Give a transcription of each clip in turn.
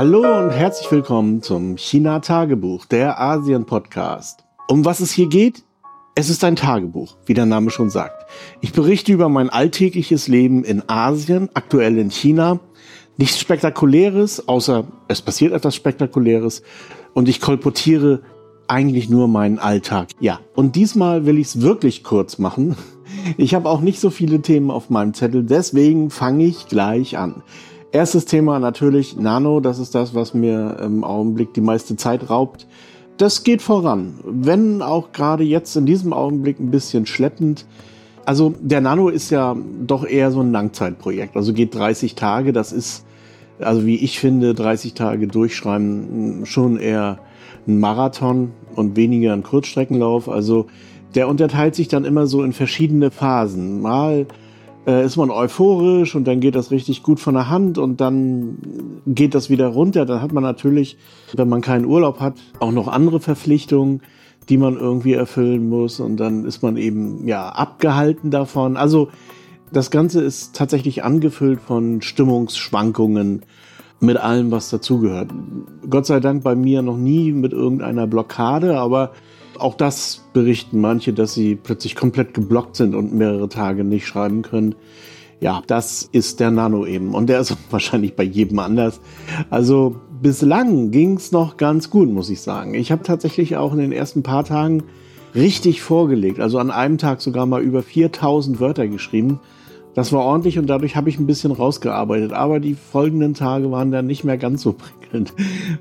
Hallo und herzlich willkommen zum China Tagebuch, der Asien Podcast. Um was es hier geht? Es ist ein Tagebuch, wie der Name schon sagt. Ich berichte über mein alltägliches Leben in Asien, aktuell in China. Nichts Spektakuläres, außer es passiert etwas Spektakuläres und ich kolportiere eigentlich nur meinen Alltag. Ja, und diesmal will ich es wirklich kurz machen. Ich habe auch nicht so viele Themen auf meinem Zettel, deswegen fange ich gleich an. Erstes Thema natürlich Nano, das ist das, was mir im Augenblick die meiste Zeit raubt. Das geht voran, wenn auch gerade jetzt in diesem Augenblick ein bisschen schleppend. Also der Nano ist ja doch eher so ein Langzeitprojekt, also geht 30 Tage, das ist, also wie ich finde, 30 Tage durchschreiben schon eher ein Marathon und weniger ein Kurzstreckenlauf. Also der unterteilt sich dann immer so in verschiedene Phasen. Mal äh, ist man euphorisch und dann geht das richtig gut von der Hand und dann geht das wieder runter. Dann hat man natürlich, wenn man keinen Urlaub hat, auch noch andere Verpflichtungen, die man irgendwie erfüllen muss und dann ist man eben ja abgehalten davon. Also das Ganze ist tatsächlich angefüllt von Stimmungsschwankungen mit allem, was dazugehört. Gott sei Dank bei mir noch nie mit irgendeiner Blockade, aber auch das berichten manche, dass sie plötzlich komplett geblockt sind und mehrere Tage nicht schreiben können. Ja, das ist der Nano eben. Und der ist wahrscheinlich bei jedem anders. Also bislang ging es noch ganz gut, muss ich sagen. Ich habe tatsächlich auch in den ersten paar Tagen richtig vorgelegt. Also an einem Tag sogar mal über 4000 Wörter geschrieben. Das war ordentlich und dadurch habe ich ein bisschen rausgearbeitet. Aber die folgenden Tage waren dann nicht mehr ganz so prickelnd.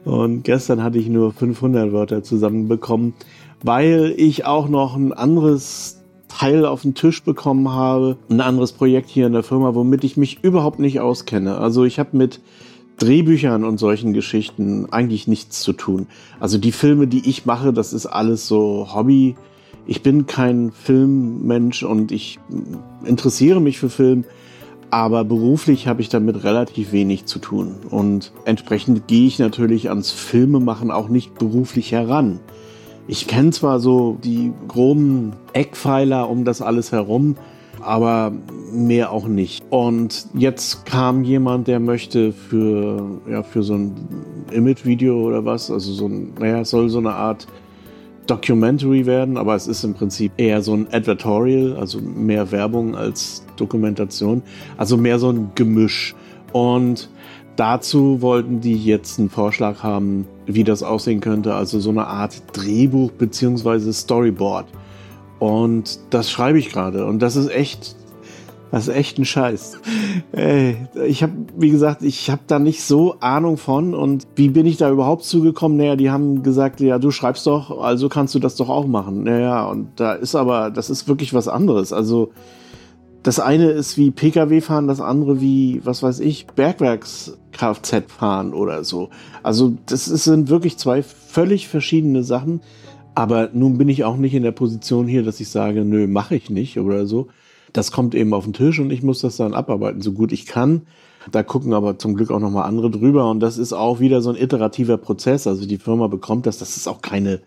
Und gestern hatte ich nur 500 Wörter zusammenbekommen weil ich auch noch ein anderes Teil auf den Tisch bekommen habe, ein anderes Projekt hier in der Firma, womit ich mich überhaupt nicht auskenne. Also ich habe mit Drehbüchern und solchen Geschichten eigentlich nichts zu tun. Also die Filme, die ich mache, das ist alles so Hobby. Ich bin kein Filmmensch und ich interessiere mich für Film, aber beruflich habe ich damit relativ wenig zu tun. Und entsprechend gehe ich natürlich ans Filmemachen auch nicht beruflich heran. Ich kenne zwar so die groben Eckpfeiler um das alles herum, aber mehr auch nicht. Und jetzt kam jemand, der möchte für, ja, für so ein Image-Video oder was, also so ein, naja, es soll so eine Art Documentary werden, aber es ist im Prinzip eher so ein Advertorial, also mehr Werbung als Dokumentation, also mehr so ein Gemisch. Und dazu wollten die jetzt einen Vorschlag haben, wie das aussehen könnte. Also so eine Art Drehbuch beziehungsweise Storyboard. Und das schreibe ich gerade. Und das ist echt, das ist echt ein Scheiß. Ey, ich habe, wie gesagt, ich habe da nicht so Ahnung von. Und wie bin ich da überhaupt zugekommen? Naja, die haben gesagt, ja, du schreibst doch, also kannst du das doch auch machen. Naja, und da ist aber, das ist wirklich was anderes. Also das eine ist wie Pkw fahren, das andere wie, was weiß ich, Bergwerks-Kfz fahren oder so. Also das sind wirklich zwei völlig verschiedene Sachen. Aber nun bin ich auch nicht in der Position hier, dass ich sage, nö, mache ich nicht oder so. Das kommt eben auf den Tisch und ich muss das dann abarbeiten, so gut ich kann. Da gucken aber zum Glück auch nochmal andere drüber und das ist auch wieder so ein iterativer Prozess. Also die Firma bekommt das, das ist auch keine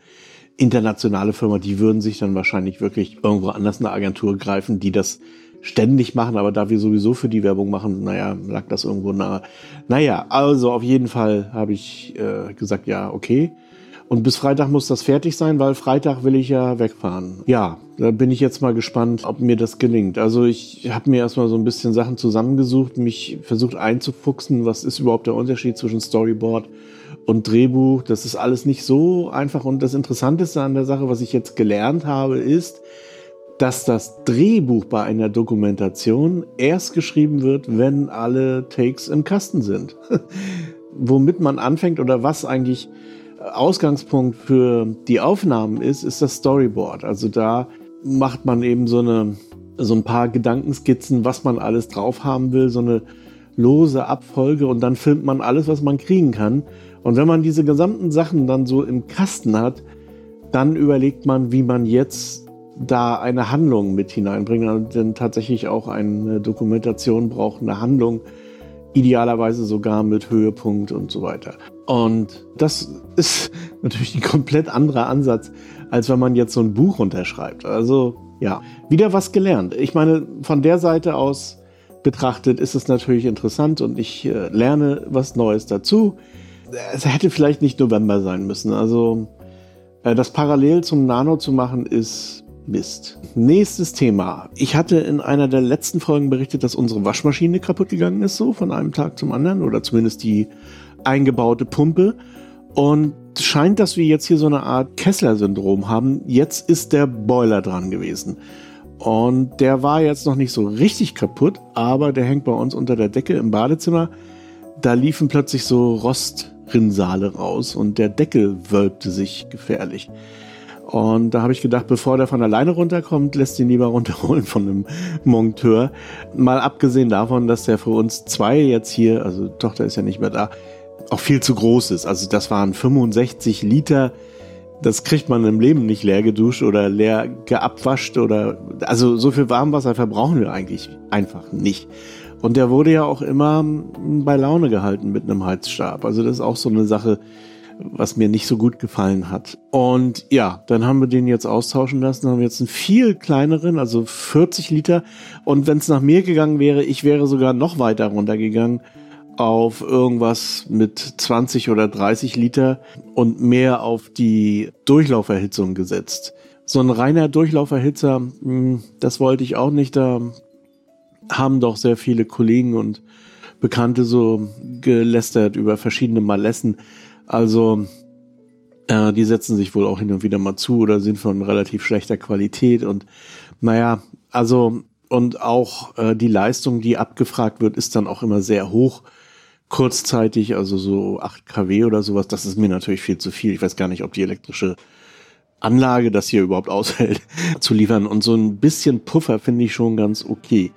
internationale Firma, die würden sich dann wahrscheinlich wirklich irgendwo anders eine Agentur greifen, die das ständig machen, aber da wir sowieso für die Werbung machen, naja, lag das irgendwo nahe. Naja, also auf jeden Fall habe ich äh, gesagt, ja, okay. Und bis Freitag muss das fertig sein, weil Freitag will ich ja wegfahren. Ja, da bin ich jetzt mal gespannt, ob mir das gelingt. Also ich habe mir erstmal so ein bisschen Sachen zusammengesucht, mich versucht einzufuchsen, was ist überhaupt der Unterschied zwischen Storyboard und Drehbuch. Das ist alles nicht so einfach. Und das Interessanteste an der Sache, was ich jetzt gelernt habe, ist, dass das Drehbuch bei einer Dokumentation erst geschrieben wird, wenn alle Takes im Kasten sind. Womit man anfängt oder was eigentlich Ausgangspunkt für die Aufnahmen ist, ist das Storyboard. Also da macht man eben so eine so ein paar Gedankenskizzen, was man alles drauf haben will, so eine lose Abfolge und dann filmt man alles, was man kriegen kann. Und wenn man diese gesamten Sachen dann so im Kasten hat, dann überlegt man, wie man jetzt da eine Handlung mit hineinbringen, denn tatsächlich auch eine Dokumentation braucht eine Handlung, idealerweise sogar mit Höhepunkt und so weiter. Und das ist natürlich ein komplett anderer Ansatz, als wenn man jetzt so ein Buch unterschreibt. Also ja, wieder was gelernt. Ich meine, von der Seite aus betrachtet ist es natürlich interessant und ich äh, lerne was Neues dazu. es hätte vielleicht nicht November sein müssen. Also äh, das parallel zum Nano zu machen ist Mist. Nächstes Thema. Ich hatte in einer der letzten Folgen berichtet, dass unsere Waschmaschine kaputt gegangen ist, so von einem Tag zum anderen, oder zumindest die eingebaute Pumpe. Und scheint, dass wir jetzt hier so eine Art Kessler-Syndrom haben. Jetzt ist der Boiler dran gewesen. Und der war jetzt noch nicht so richtig kaputt, aber der hängt bei uns unter der Decke im Badezimmer. Da liefen plötzlich so Rostrinsale raus und der Deckel wölbte sich gefährlich. Und da habe ich gedacht, bevor der von alleine runterkommt, lässt ihn lieber runterholen von einem Monteur. Mal abgesehen davon, dass der für uns zwei jetzt hier, also Tochter ist ja nicht mehr da, auch viel zu groß ist. Also das waren 65 Liter das kriegt man im Leben nicht leer geduscht oder leer geabwascht oder also so viel Warmwasser verbrauchen wir eigentlich einfach nicht. Und der wurde ja auch immer bei Laune gehalten mit einem Heizstab. Also das ist auch so eine Sache, was mir nicht so gut gefallen hat. Und ja, dann haben wir den jetzt austauschen lassen, haben jetzt einen viel kleineren, also 40 Liter. Und wenn es nach mir gegangen wäre, ich wäre sogar noch weiter runtergegangen auf irgendwas mit 20 oder 30 Liter und mehr auf die Durchlauferhitzung gesetzt. So ein reiner Durchlauferhitzer, hm, das wollte ich auch nicht. Da haben doch sehr viele Kollegen und Bekannte so gelästert über verschiedene Malessen. Also äh, die setzen sich wohl auch hin und wieder mal zu oder sind von relativ schlechter Qualität und naja, also und auch äh, die Leistung, die abgefragt wird, ist dann auch immer sehr hoch kurzzeitig, also so 8 kW oder sowas, das ist mir natürlich viel zu viel. Ich weiß gar nicht, ob die elektrische Anlage das hier überhaupt aushält, zu liefern. Und so ein bisschen Puffer finde ich schon ganz okay.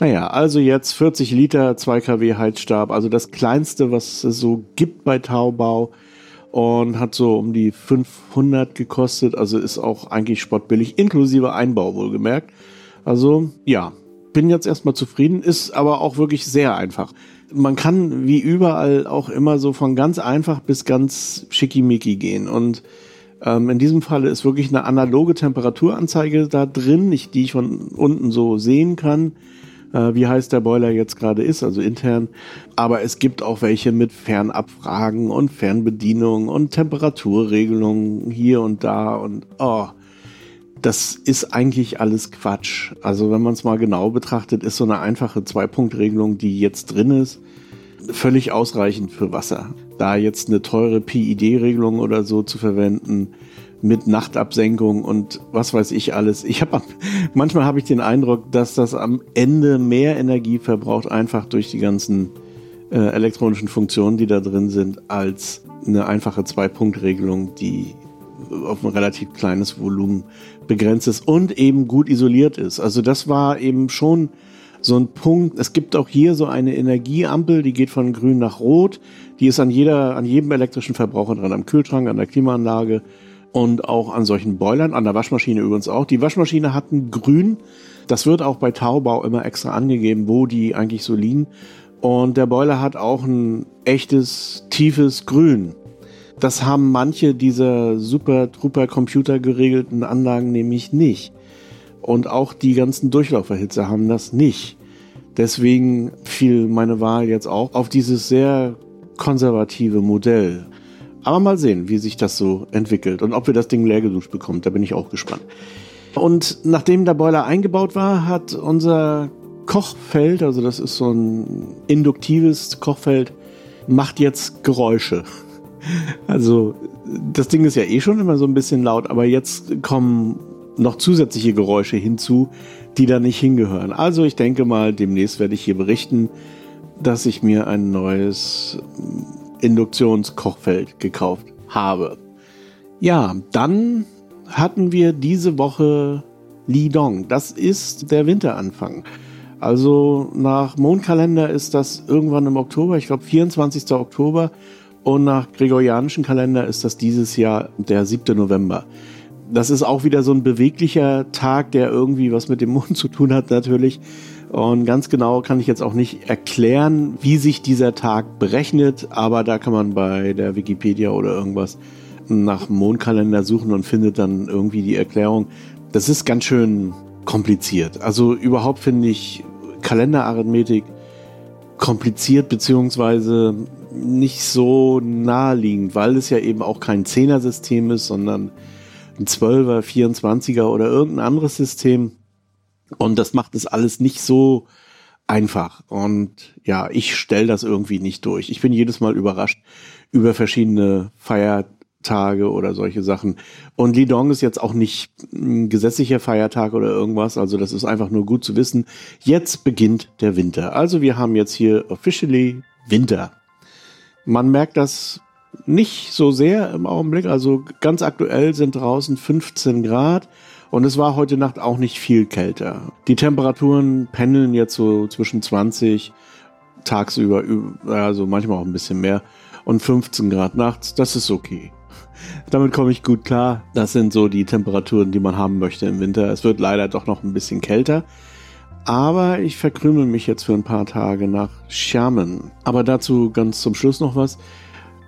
Naja, also jetzt 40 Liter, 2 kW Heizstab, also das kleinste, was es so gibt bei Taubau und hat so um die 500 gekostet, also ist auch eigentlich sportbillig, inklusive Einbau wohlgemerkt. Also ja, bin jetzt erstmal zufrieden, ist aber auch wirklich sehr einfach man kann wie überall auch immer so von ganz einfach bis ganz schickimicki gehen. Und ähm, in diesem Falle ist wirklich eine analoge Temperaturanzeige da drin, die ich von unten so sehen kann, äh, wie heiß der Boiler jetzt gerade ist, also intern. Aber es gibt auch welche mit Fernabfragen und Fernbedienung und Temperaturregelungen hier und da und oh das ist eigentlich alles Quatsch. Also wenn man es mal genau betrachtet, ist so eine einfache Zwei-Punkt-Regelung, die jetzt drin ist, völlig ausreichend für Wasser. Da jetzt eine teure PID-Regelung oder so zu verwenden mit Nachtabsenkung und was weiß ich alles. Ich habe manchmal habe ich den Eindruck, dass das am Ende mehr Energie verbraucht einfach durch die ganzen äh, elektronischen Funktionen, die da drin sind, als eine einfache Zwei-Punkt-Regelung, die auf ein relativ kleines Volumen begrenzt ist und eben gut isoliert ist. Also das war eben schon so ein Punkt. Es gibt auch hier so eine Energieampel, die geht von grün nach rot. Die ist an jeder, an jedem elektrischen Verbraucher dran, am Kühlschrank, an der Klimaanlage und auch an solchen Boilern, an der Waschmaschine übrigens auch. Die Waschmaschine hat ein grün. Das wird auch bei Taubau immer extra angegeben, wo die eigentlich so liegen. Und der Boiler hat auch ein echtes, tiefes Grün. Das haben manche dieser super Trooper Computer geregelten Anlagen nämlich nicht. Und auch die ganzen Durchlauferhitzer haben das nicht. Deswegen fiel meine Wahl jetzt auch auf dieses sehr konservative Modell. Aber mal sehen, wie sich das so entwickelt und ob wir das Ding leer geduscht bekommen. Da bin ich auch gespannt. Und nachdem der Boiler eingebaut war, hat unser Kochfeld, also das ist so ein induktives Kochfeld, macht jetzt Geräusche. Also, das Ding ist ja eh schon immer so ein bisschen laut, aber jetzt kommen noch zusätzliche Geräusche hinzu, die da nicht hingehören. Also, ich denke mal, demnächst werde ich hier berichten, dass ich mir ein neues Induktionskochfeld gekauft habe. Ja, dann hatten wir diese Woche Lidong. Das ist der Winteranfang. Also nach Mondkalender ist das irgendwann im Oktober, ich glaube 24. Oktober. Und nach gregorianischen Kalender ist das dieses Jahr der 7. November. Das ist auch wieder so ein beweglicher Tag, der irgendwie was mit dem Mond zu tun hat natürlich. Und ganz genau kann ich jetzt auch nicht erklären, wie sich dieser Tag berechnet, aber da kann man bei der Wikipedia oder irgendwas nach Mondkalender suchen und findet dann irgendwie die Erklärung. Das ist ganz schön kompliziert. Also überhaupt finde ich Kalenderarithmetik kompliziert, beziehungsweise nicht so naheliegend, weil es ja eben auch kein 10er-System ist, sondern ein 12er, 24er oder irgendein anderes System. Und das macht es alles nicht so einfach. Und ja, ich stelle das irgendwie nicht durch. Ich bin jedes Mal überrascht über verschiedene Feiertage oder solche Sachen. Und Lidong ist jetzt auch nicht ein gesetzlicher Feiertag oder irgendwas. Also das ist einfach nur gut zu wissen. Jetzt beginnt der Winter. Also wir haben jetzt hier officially Winter. Man merkt das nicht so sehr im Augenblick. Also ganz aktuell sind draußen 15 Grad. Und es war heute Nacht auch nicht viel kälter. Die Temperaturen pendeln jetzt so zwischen 20 tagsüber, also manchmal auch ein bisschen mehr, und 15 Grad nachts. Das ist okay. Damit komme ich gut klar. Das sind so die Temperaturen, die man haben möchte im Winter. Es wird leider doch noch ein bisschen kälter. Aber ich verkrümel mich jetzt für ein paar Tage nach Schermen. Aber dazu ganz zum Schluss noch was.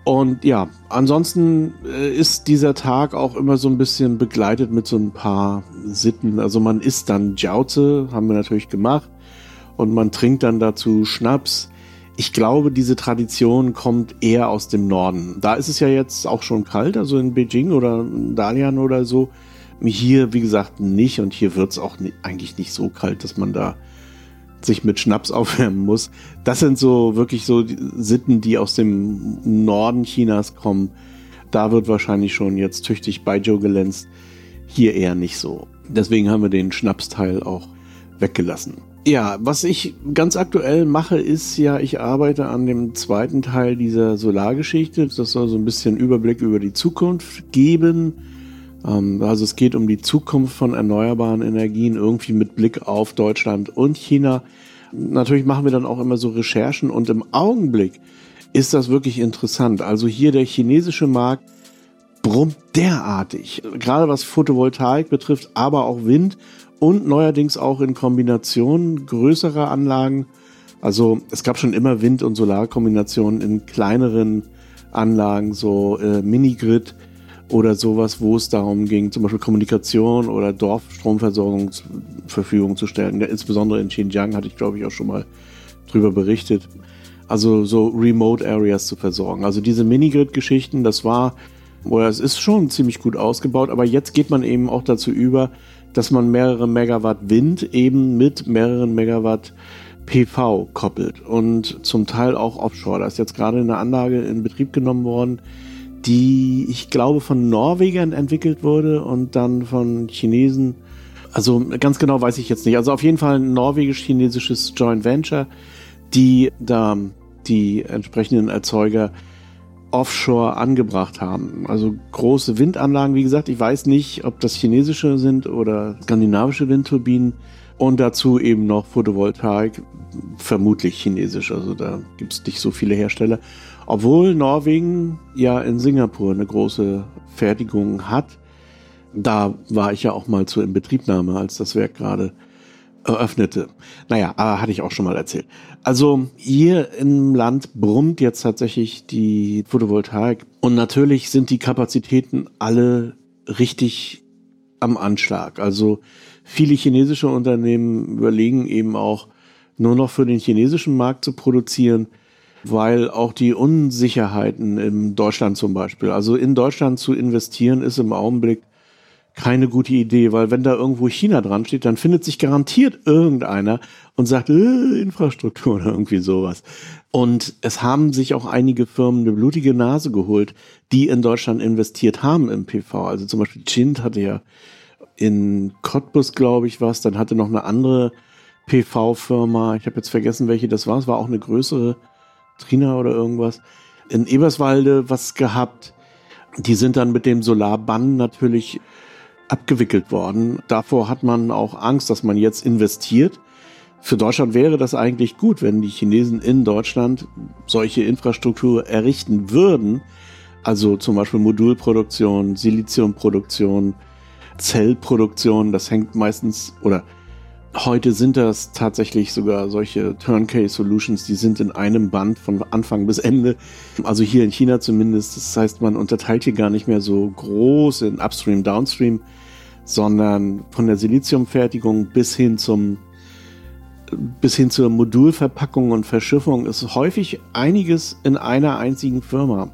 Und ja, ansonsten äh, ist dieser Tag auch immer so ein bisschen begleitet mit so ein paar Sitten. Also man isst dann Jauze, haben wir natürlich gemacht. Und man trinkt dann dazu Schnaps. Ich glaube, diese Tradition kommt eher aus dem Norden. Da ist es ja jetzt auch schon kalt, also in Beijing oder in Dalian oder so. Hier, wie gesagt, nicht. Und hier wird es auch eigentlich nicht so kalt, dass man da sich mit Schnaps aufwärmen muss. Das sind so wirklich so Sitten, die aus dem Norden Chinas kommen. Da wird wahrscheinlich schon jetzt tüchtig Baijiu gelänzt. Hier eher nicht so. Deswegen haben wir den Schnapsteil auch weggelassen. Ja, was ich ganz aktuell mache, ist ja, ich arbeite an dem zweiten Teil dieser Solargeschichte. Das soll so ein bisschen Überblick über die Zukunft geben. Ähm, also es geht um die Zukunft von erneuerbaren Energien, irgendwie mit Blick auf Deutschland und China. Natürlich machen wir dann auch immer so Recherchen und im Augenblick ist das wirklich interessant. Also hier der chinesische Markt brummt derartig, gerade was Photovoltaik betrifft, aber auch Wind und neuerdings auch in Kombination größerer Anlagen. Also es gab schon immer Wind- und Solarkombinationen in kleineren Anlagen, so äh, Minigrid oder sowas, wo es darum ging, zum Beispiel Kommunikation oder Dorfstromversorgung zur Verfügung zu stellen. Insbesondere in Xinjiang hatte ich, glaube ich, auch schon mal drüber berichtet. Also so Remote Areas zu versorgen. Also diese Minigrid-Geschichten, das war, oder es ist schon ziemlich gut ausgebaut, aber jetzt geht man eben auch dazu über, dass man mehrere Megawatt Wind eben mit mehreren Megawatt PV koppelt und zum Teil auch Offshore. Da ist jetzt gerade eine Anlage in Betrieb genommen worden, die ich glaube von Norwegern entwickelt wurde und dann von Chinesen. Also ganz genau weiß ich jetzt nicht. Also auf jeden Fall ein norwegisch-chinesisches Joint Venture, die da die entsprechenden Erzeuger offshore angebracht haben. Also große Windanlagen, wie gesagt, ich weiß nicht, ob das chinesische sind oder skandinavische Windturbinen und dazu eben noch Photovoltaik, vermutlich chinesisch. Also da gibt es nicht so viele Hersteller. Obwohl Norwegen ja in Singapur eine große Fertigung hat. Da war ich ja auch mal zur Inbetriebnahme, als das Werk gerade eröffnete. Naja, aber hatte ich auch schon mal erzählt. Also hier im Land brummt jetzt tatsächlich die Photovoltaik und natürlich sind die Kapazitäten alle richtig am Anschlag. Also viele chinesische Unternehmen überlegen eben auch nur noch für den chinesischen Markt zu produzieren weil auch die Unsicherheiten in Deutschland zum Beispiel, also in Deutschland zu investieren, ist im Augenblick keine gute Idee, weil wenn da irgendwo China dran steht, dann findet sich garantiert irgendeiner und sagt, äh, Infrastruktur oder irgendwie sowas. Und es haben sich auch einige Firmen eine blutige Nase geholt, die in Deutschland investiert haben im PV. Also zum Beispiel Chint hatte ja in Cottbus, glaube ich, was, dann hatte noch eine andere PV-Firma, ich habe jetzt vergessen, welche das war, es war auch eine größere Trina oder irgendwas, in Eberswalde was gehabt. Die sind dann mit dem Solarbann natürlich abgewickelt worden. Davor hat man auch Angst, dass man jetzt investiert. Für Deutschland wäre das eigentlich gut, wenn die Chinesen in Deutschland solche Infrastruktur errichten würden. Also zum Beispiel Modulproduktion, Siliziumproduktion, Zellproduktion. Das hängt meistens oder Heute sind das tatsächlich sogar solche Turnkey-Solutions, die sind in einem Band von Anfang bis Ende. Also hier in China zumindest. Das heißt, man unterteilt hier gar nicht mehr so groß in Upstream, Downstream, sondern von der Siliziumfertigung bis hin zum bis hin zur Modulverpackung und Verschiffung ist häufig einiges in einer einzigen Firma.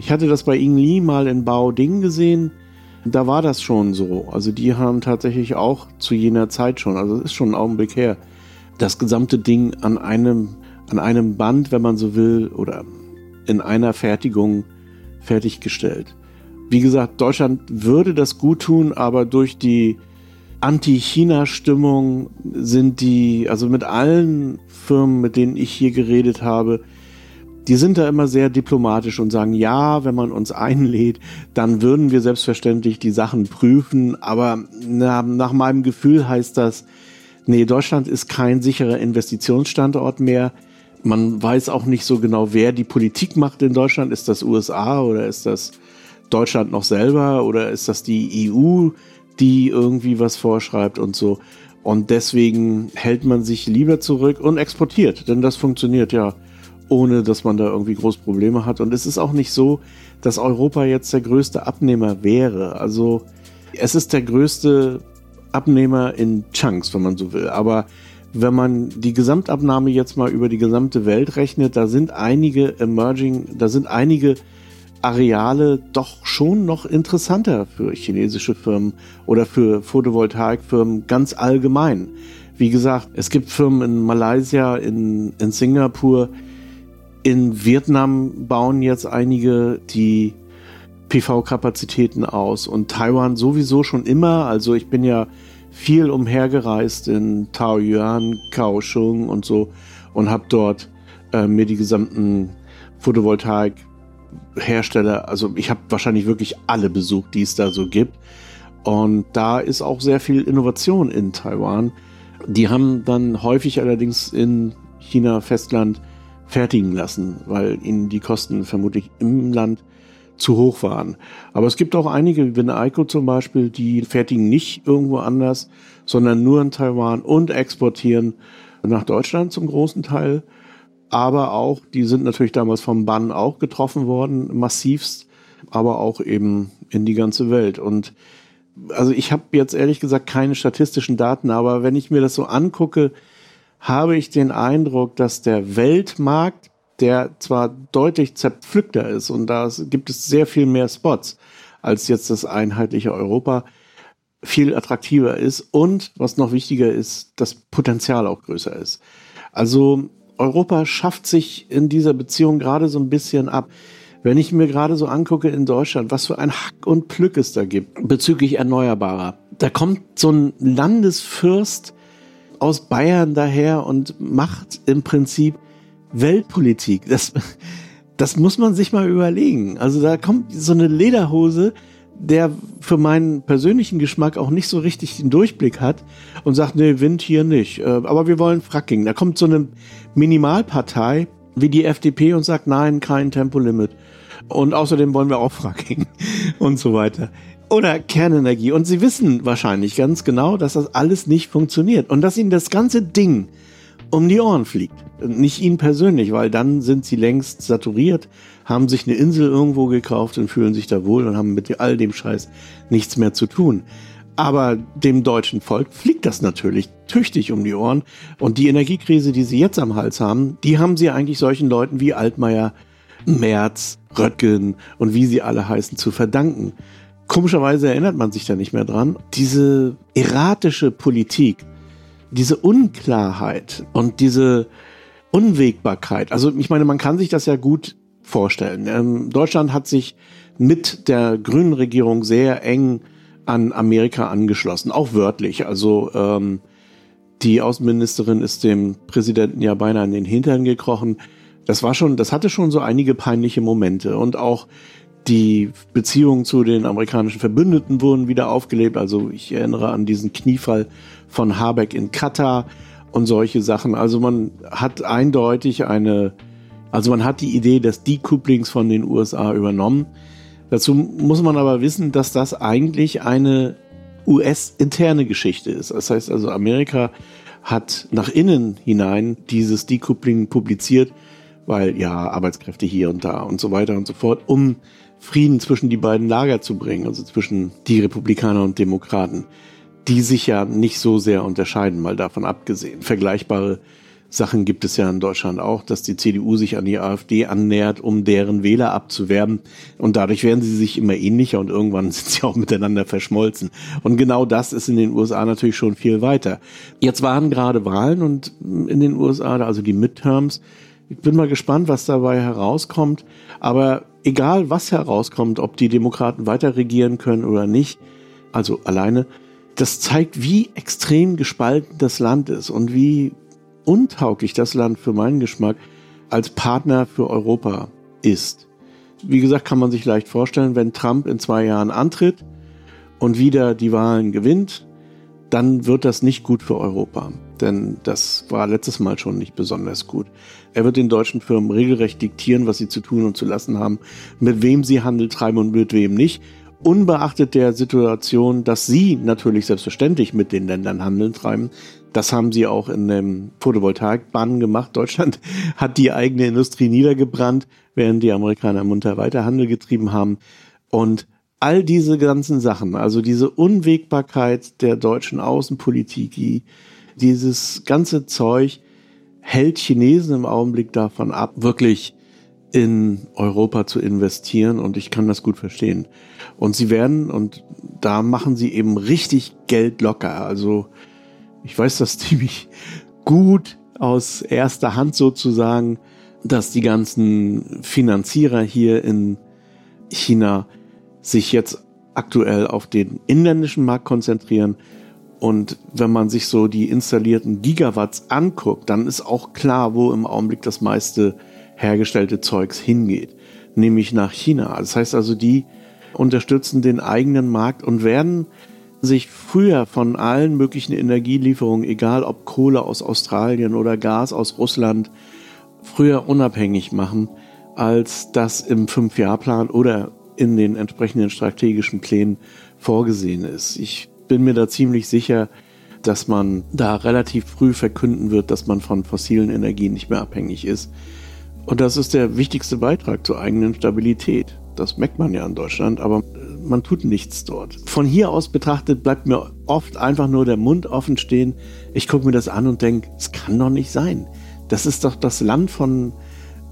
Ich hatte das bei Ing Lee mal in Baoding gesehen. Da war das schon so. Also die haben tatsächlich auch zu jener Zeit schon, also es ist schon ein Augenblick her, das gesamte Ding an einem, an einem Band, wenn man so will, oder in einer Fertigung fertiggestellt. Wie gesagt, Deutschland würde das gut tun, aber durch die Anti-China-Stimmung sind die, also mit allen Firmen, mit denen ich hier geredet habe, die sind da immer sehr diplomatisch und sagen, ja, wenn man uns einlädt, dann würden wir selbstverständlich die Sachen prüfen. Aber na, nach meinem Gefühl heißt das, nee, Deutschland ist kein sicherer Investitionsstandort mehr. Man weiß auch nicht so genau, wer die Politik macht in Deutschland. Ist das USA oder ist das Deutschland noch selber oder ist das die EU, die irgendwie was vorschreibt und so. Und deswegen hält man sich lieber zurück und exportiert, denn das funktioniert ja, ohne dass man da irgendwie groß Probleme hat. Und es ist auch nicht so, dass Europa jetzt der größte Abnehmer wäre. Also es ist der größte Abnehmer in Chunks, wenn man so will. Aber wenn man die Gesamtabnahme jetzt mal über die gesamte Welt rechnet, da sind einige Emerging, da sind einige Areale doch schon noch interessanter für chinesische Firmen oder für Photovoltaikfirmen ganz allgemein. Wie gesagt, es gibt Firmen in Malaysia, in, in Singapur, in Vietnam bauen jetzt einige die PV-Kapazitäten aus und Taiwan sowieso schon immer. Also ich bin ja viel umhergereist in Taoyuan, Kaohsiung und so und habe dort äh, mir die gesamten Photovoltaik Hersteller, also ich habe wahrscheinlich wirklich alle besucht, die es da so gibt. Und da ist auch sehr viel Innovation in Taiwan. Die haben dann häufig allerdings in China Festland fertigen lassen, weil ihnen die Kosten vermutlich im Land zu hoch waren. Aber es gibt auch einige, wie Eiko zum Beispiel, die fertigen nicht irgendwo anders, sondern nur in Taiwan und exportieren nach Deutschland zum großen Teil aber auch, die sind natürlich damals vom Bann auch getroffen worden, massivst, aber auch eben in die ganze Welt. Und also ich habe jetzt ehrlich gesagt keine statistischen Daten, aber wenn ich mir das so angucke, habe ich den Eindruck, dass der Weltmarkt, der zwar deutlich zerpflückter ist und da gibt es sehr viel mehr Spots als jetzt das einheitliche Europa, viel attraktiver ist und was noch wichtiger ist, das Potenzial auch größer ist. Also Europa schafft sich in dieser Beziehung gerade so ein bisschen ab. Wenn ich mir gerade so angucke in Deutschland, was für ein Hack und Plück es da gibt bezüglich Erneuerbarer. Da kommt so ein Landesfürst aus Bayern daher und macht im Prinzip Weltpolitik. Das, das muss man sich mal überlegen. Also da kommt so eine Lederhose, der für meinen persönlichen Geschmack auch nicht so richtig den Durchblick hat und sagt, nee, Wind hier nicht. Äh, aber wir wollen Fracking. Da kommt so eine Minimalpartei wie die FDP und sagt, nein, kein Tempolimit. Und außerdem wollen wir auch Fracking und so weiter. Oder Kernenergie. Und sie wissen wahrscheinlich ganz genau, dass das alles nicht funktioniert und dass ihnen das ganze Ding um die Ohren fliegt. Nicht ihnen persönlich, weil dann sind sie längst saturiert, haben sich eine Insel irgendwo gekauft und fühlen sich da wohl und haben mit all dem Scheiß nichts mehr zu tun. Aber dem deutschen Volk fliegt das natürlich tüchtig um die Ohren. Und die Energiekrise, die sie jetzt am Hals haben, die haben sie eigentlich solchen Leuten wie Altmaier, Merz, Röttgen und wie sie alle heißen zu verdanken. Komischerweise erinnert man sich da nicht mehr dran. Diese erratische Politik, diese Unklarheit und diese Unwägbarkeit. Also ich meine, man kann sich das ja gut vorstellen. Ähm, Deutschland hat sich mit der grünen Regierung sehr eng an Amerika angeschlossen, auch wörtlich. Also ähm, die Außenministerin ist dem Präsidenten ja beinahe in den Hintern gekrochen. Das war schon, das hatte schon so einige peinliche Momente und auch die Beziehungen zu den amerikanischen Verbündeten wurden wieder aufgelebt. Also ich erinnere an diesen Kniefall von Habeck in Katar und solche Sachen. Also man hat eindeutig eine, also man hat die Idee des Decouplings von den USA übernommen. Dazu muss man aber wissen, dass das eigentlich eine US-interne Geschichte ist. Das heißt also, Amerika hat nach innen hinein dieses Decoupling publiziert, weil ja, Arbeitskräfte hier und da und so weiter und so fort, um Frieden zwischen die beiden Lager zu bringen, also zwischen die Republikaner und Demokraten. die sich ja nicht so sehr unterscheiden, mal davon abgesehen. Vergleichbare Sachen gibt es ja in Deutschland auch, dass die CDU sich an die AfD annähert, um deren Wähler abzuwerben. Und dadurch werden sie sich immer ähnlicher und irgendwann sind sie auch miteinander verschmolzen. Und genau das ist in den USA natürlich schon viel weiter. Jetzt waren gerade Wahlen und in den USA, also die Midterms. Ich bin mal gespannt, was dabei herauskommt. Aber egal, was herauskommt, ob die Demokraten weiter regieren können oder nicht, also alleine, das zeigt, wie extrem gespalten das Land ist und wie untauglich das Land für meinen Geschmack als Partner für Europa ist. Wie gesagt, kann man sich leicht vorstellen, wenn Trump in zwei Jahren antritt und wieder die Wahlen gewinnt, dann wird das nicht gut für Europa. Denn das war letztes Mal schon nicht besonders gut. Er wird den deutschen Firmen regelrecht diktieren, was sie zu tun und zu lassen haben, mit wem sie Handel treiben und mit wem nicht unbeachtet der Situation, dass sie natürlich selbstverständlich mit den Ländern Handeln treiben. Das haben sie auch in dem Photovoltaikbann gemacht. Deutschland hat die eigene Industrie niedergebrannt, während die Amerikaner munter weiter Handel getrieben haben. Und all diese ganzen Sachen, also diese Unwägbarkeit der deutschen Außenpolitik, die, dieses ganze Zeug hält Chinesen im Augenblick davon ab, wirklich in Europa zu investieren und ich kann das gut verstehen. Und sie werden, und da machen sie eben richtig Geld locker. Also ich weiß das ziemlich gut aus erster Hand sozusagen, dass die ganzen Finanzierer hier in China sich jetzt aktuell auf den inländischen Markt konzentrieren. Und wenn man sich so die installierten Gigawatts anguckt, dann ist auch klar, wo im Augenblick das meiste hergestellte Zeugs hingeht, nämlich nach China. Das heißt also, die unterstützen den eigenen Markt und werden sich früher von allen möglichen Energielieferungen, egal ob Kohle aus Australien oder Gas aus Russland, früher unabhängig machen, als das im Fünfjahrplan oder in den entsprechenden strategischen Plänen vorgesehen ist. Ich bin mir da ziemlich sicher, dass man da relativ früh verkünden wird, dass man von fossilen Energien nicht mehr abhängig ist. Und das ist der wichtigste Beitrag zur eigenen Stabilität. Das merkt man ja in Deutschland, aber man tut nichts dort. Von hier aus betrachtet bleibt mir oft einfach nur der Mund offen stehen. Ich gucke mir das an und denke, es kann doch nicht sein. Das ist doch das Land von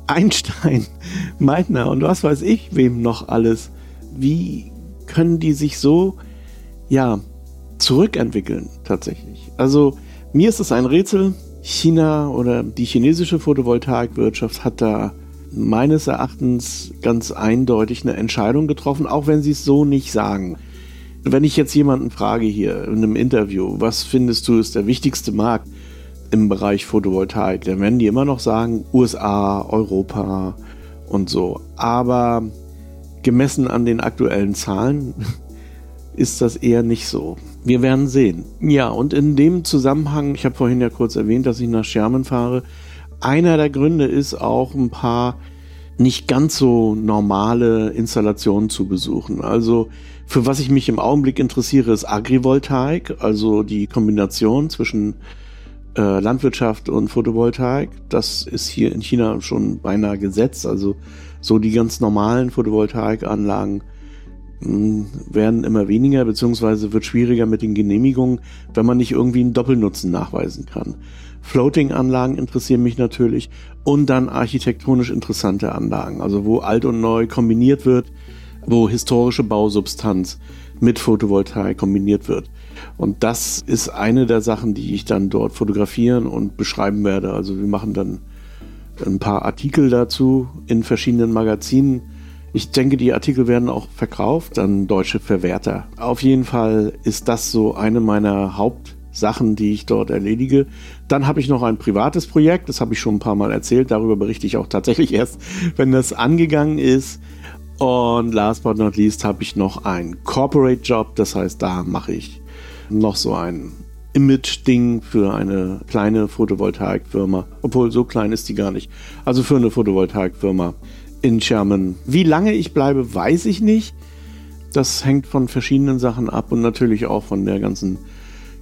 Einstein, Meitner und was weiß ich, wem noch alles. Wie können die sich so, ja, zurückentwickeln tatsächlich? Also mir ist es ein Rätsel. China oder die chinesische Photovoltaikwirtschaft hat da meines Erachtens ganz eindeutig eine Entscheidung getroffen, auch wenn sie es so nicht sagen. Wenn ich jetzt jemanden frage hier in einem Interview, was findest du ist der wichtigste Markt im Bereich Photovoltaik, dann werden die immer noch sagen USA, Europa und so. Aber gemessen an den aktuellen Zahlen ist das eher nicht so. Wir werden sehen. Ja, und in dem Zusammenhang, ich habe vorhin ja kurz erwähnt, dass ich nach Schermen fahre, einer der Gründe ist auch ein paar nicht ganz so normale Installationen zu besuchen. Also für was ich mich im Augenblick interessiere, ist Agrivoltaik, also die Kombination zwischen äh, Landwirtschaft und Photovoltaik. Das ist hier in China schon beinahe gesetzt. Also so die ganz normalen Photovoltaikanlagen werden immer weniger, beziehungsweise wird schwieriger mit den Genehmigungen, wenn man nicht irgendwie einen Doppelnutzen nachweisen kann. Floating-Anlagen interessieren mich natürlich und dann architektonisch interessante Anlagen, also wo alt und neu kombiniert wird, wo historische Bausubstanz mit Photovoltaik kombiniert wird. Und das ist eine der Sachen, die ich dann dort fotografieren und beschreiben werde. Also wir machen dann ein paar Artikel dazu in verschiedenen Magazinen. Ich denke, die Artikel werden auch verkauft an deutsche Verwerter. Auf jeden Fall ist das so eine meiner Haupt Sachen, die ich dort erledige. Dann habe ich noch ein privates Projekt, das habe ich schon ein paar Mal erzählt. Darüber berichte ich auch tatsächlich erst, wenn das angegangen ist. Und last but not least habe ich noch einen Corporate Job, das heißt, da mache ich noch so ein Image-Ding für eine kleine Photovoltaikfirma. Obwohl, so klein ist die gar nicht. Also für eine Photovoltaikfirma in Sherman. Wie lange ich bleibe, weiß ich nicht. Das hängt von verschiedenen Sachen ab und natürlich auch von der ganzen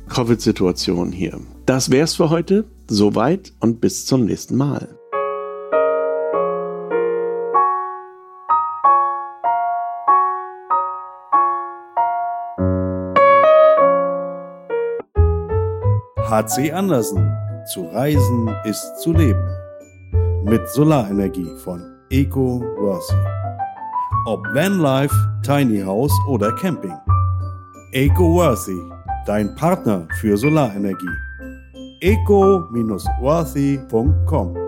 Covid-Situation hier. Das wär's für heute. Soweit und bis zum nächsten Mal. HC Andersen. Zu reisen ist zu leben. Mit Solarenergie von Eco Worthy. Ob Vanlife, Tiny House oder Camping. Eco Worthy, dein Partner für Solarenergie. eco-worthy.com